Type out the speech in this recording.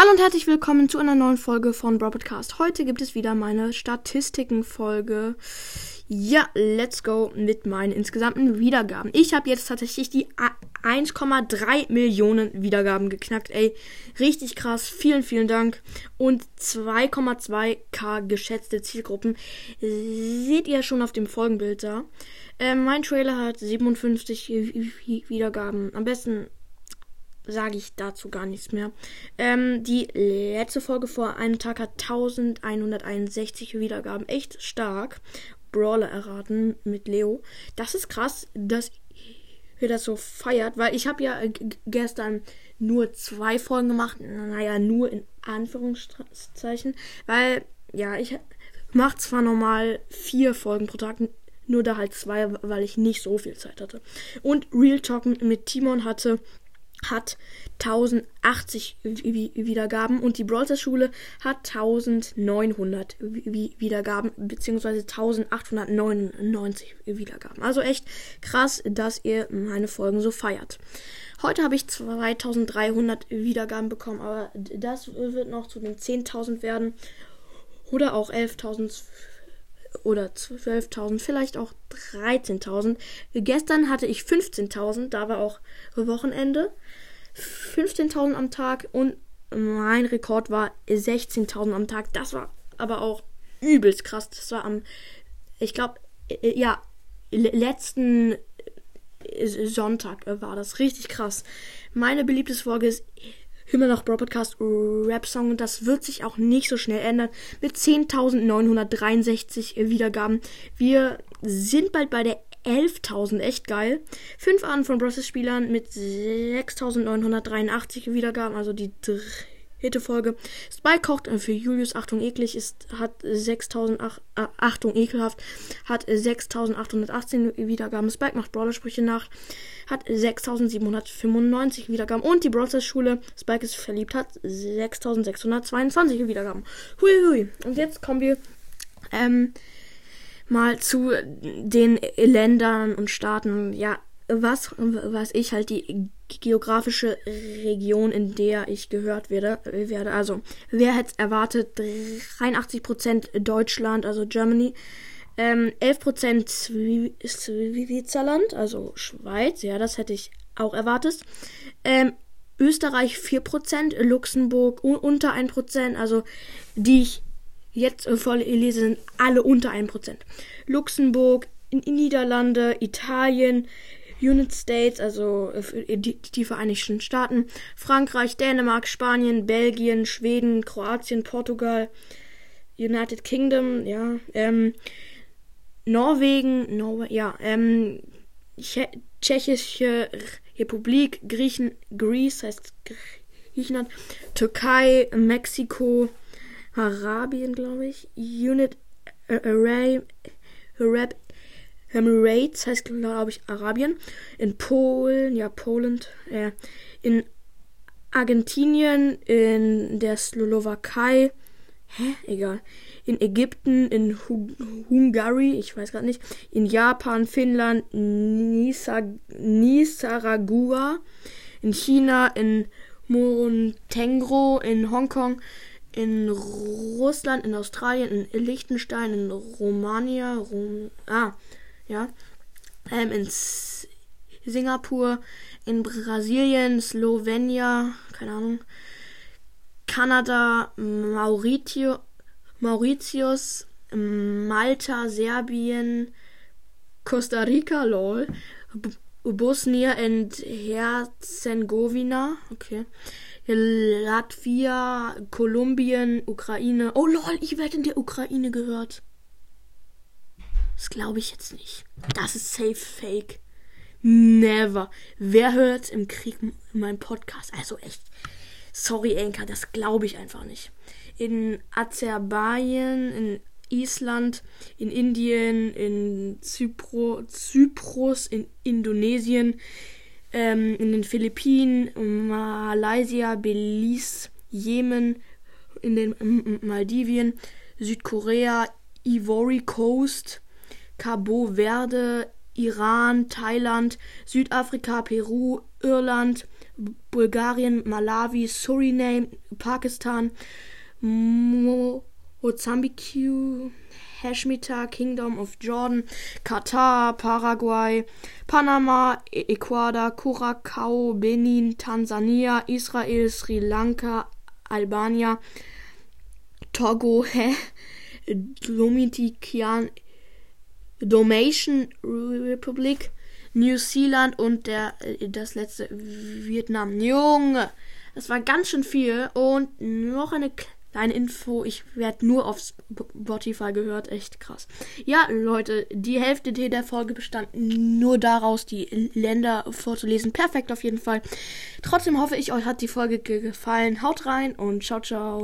Hallo und herzlich willkommen zu einer neuen Folge von Broadcast. Heute gibt es wieder meine Statistiken-Folge. Ja, let's go mit meinen insgesamten Wiedergaben. Ich habe jetzt tatsächlich die 1,3 Millionen Wiedergaben geknackt. Ey, richtig krass. Vielen, vielen Dank. Und 2,2k geschätzte Zielgruppen. Seht ihr schon auf dem Folgenbild da. Äh, mein Trailer hat 57 Wiedergaben. Am besten sage ich dazu gar nichts mehr. Ähm, die letzte Folge vor einem Tag hat 1161 Wiedergaben. Echt stark. Brawler erraten mit Leo. Das ist krass, dass ihr das so feiert, weil ich habe ja gestern nur zwei Folgen gemacht. Naja, nur in Anführungszeichen. Weil, ja, ich mache zwar normal vier Folgen pro Tag, nur da halt zwei, weil ich nicht so viel Zeit hatte. Und Real Talken mit Timon hatte hat 1080 Wiedergaben und die Brawler Schule hat 1900 Wiedergaben beziehungsweise 1899 Wiedergaben. Also echt krass, dass ihr meine Folgen so feiert. Heute habe ich 2300 Wiedergaben bekommen, aber das wird noch zu den 10.000 werden oder auch 11.000 oder 12.000, vielleicht auch 13.000. Gestern hatte ich 15.000, da war auch Wochenende. 15.000 am Tag und mein Rekord war 16.000 am Tag. Das war aber auch übelst krass. Das war am, ich glaube, äh, ja, letzten äh, Sonntag war das richtig krass. Meine beliebteste Folge ist immer noch Bro Podcast Rap Song und das wird sich auch nicht so schnell ändern mit 10.963 Wiedergaben. Wir sind bald bei der 11.000, echt geil. Fünf Arten von Process-Spielern mit 6.983 Wiedergaben, also die dritte Folge. Spike kocht für Julius, Achtung, eklig, ist, hat 6.000, äh, Achtung, ekelhaft, hat 6.818 Wiedergaben. Spike macht Brawler-Sprüche nach, hat 6.795 Wiedergaben. Und die Brawlers Schule, Spike ist verliebt, hat 6.622 Wiedergaben. Hui, hui. Und jetzt kommen wir, ähm, mal zu den Ländern und Staaten. Ja, was, was ich halt die geografische Region, in der ich gehört werde, werde. Also, wer hätte erwartet? 83% Deutschland, also Germany. Ähm, 11% Switzerland, also Schweiz. Ja, das hätte ich auch erwartet. Ähm, Österreich 4%, Luxemburg unter 1%, also die ich jetzt äh, voll lese, sind alle unter 1%. Luxemburg, Niederlande, Italien, United States, also äh, die, die, Vereinigten Staaten, Frankreich, Dänemark, Spanien, Belgien, Schweden, Kroatien, Portugal, United Kingdom, ja, ähm, Norwegen, Norwe ja, ähm, Tschechische Republik, Griechen, Greece heißt Griechenland, Türkei, Mexiko, Arabien, glaube ich. Unit Array, Arab, Emirates heißt, glaube ich, Arabien. In Polen, ja, Poland. Äh, in Argentinien, in der Slowakei. Hä? Egal. In Ägypten, in Hungary, ich weiß gerade nicht. In Japan, Finnland, Nisa Nisaragua. In China, in Montenegro, in Hongkong, in Russland, in Australien, in Liechtenstein, in Romania, Rom, ah, ja, ähm, in Singapur, in Brasilien, Slowenien, keine Ahnung, Kanada, Mauritio, Mauritius, Malta, Serbien, Costa Rica, lol, Bosnien und Herzegowina, okay, Latvia, Kolumbien, Ukraine. Oh lol, ich werde in der Ukraine gehört. Das glaube ich jetzt nicht. Das ist safe fake. Never. Wer hört im Krieg meinen Podcast? Also echt. Sorry, Enka, das glaube ich einfach nicht. In Aserbaidschan, in Island, in Indien, in Zypro, Zyprus, in Indonesien, ähm, in den Philippinen, Malaysia, Belize, Jemen, in den Maldivien, Südkorea, Ivory Coast, Cabo Verde, Iran, Thailand, Südafrika, Peru, Irland, Bulgarien, Malawi, Suriname, Pakistan, Mozambique, Hashmita, Kingdom of Jordan, Katar, Paraguay, Panama, Ecuador, Curacao, Benin, Tansania, Israel, Sri Lanka, Albania, Togo, Domation Republic, New Zealand und der das letzte Vietnam. Junge, das war ganz schön viel und noch eine kleine Info, ich werde nur auf Spotify gehört, echt krass. Ja, Leute, die Hälfte der Folge bestand nur daraus, die Länder vorzulesen. Perfekt auf jeden Fall. Trotzdem hoffe ich, euch hat die Folge gefallen. Haut rein und ciao, ciao.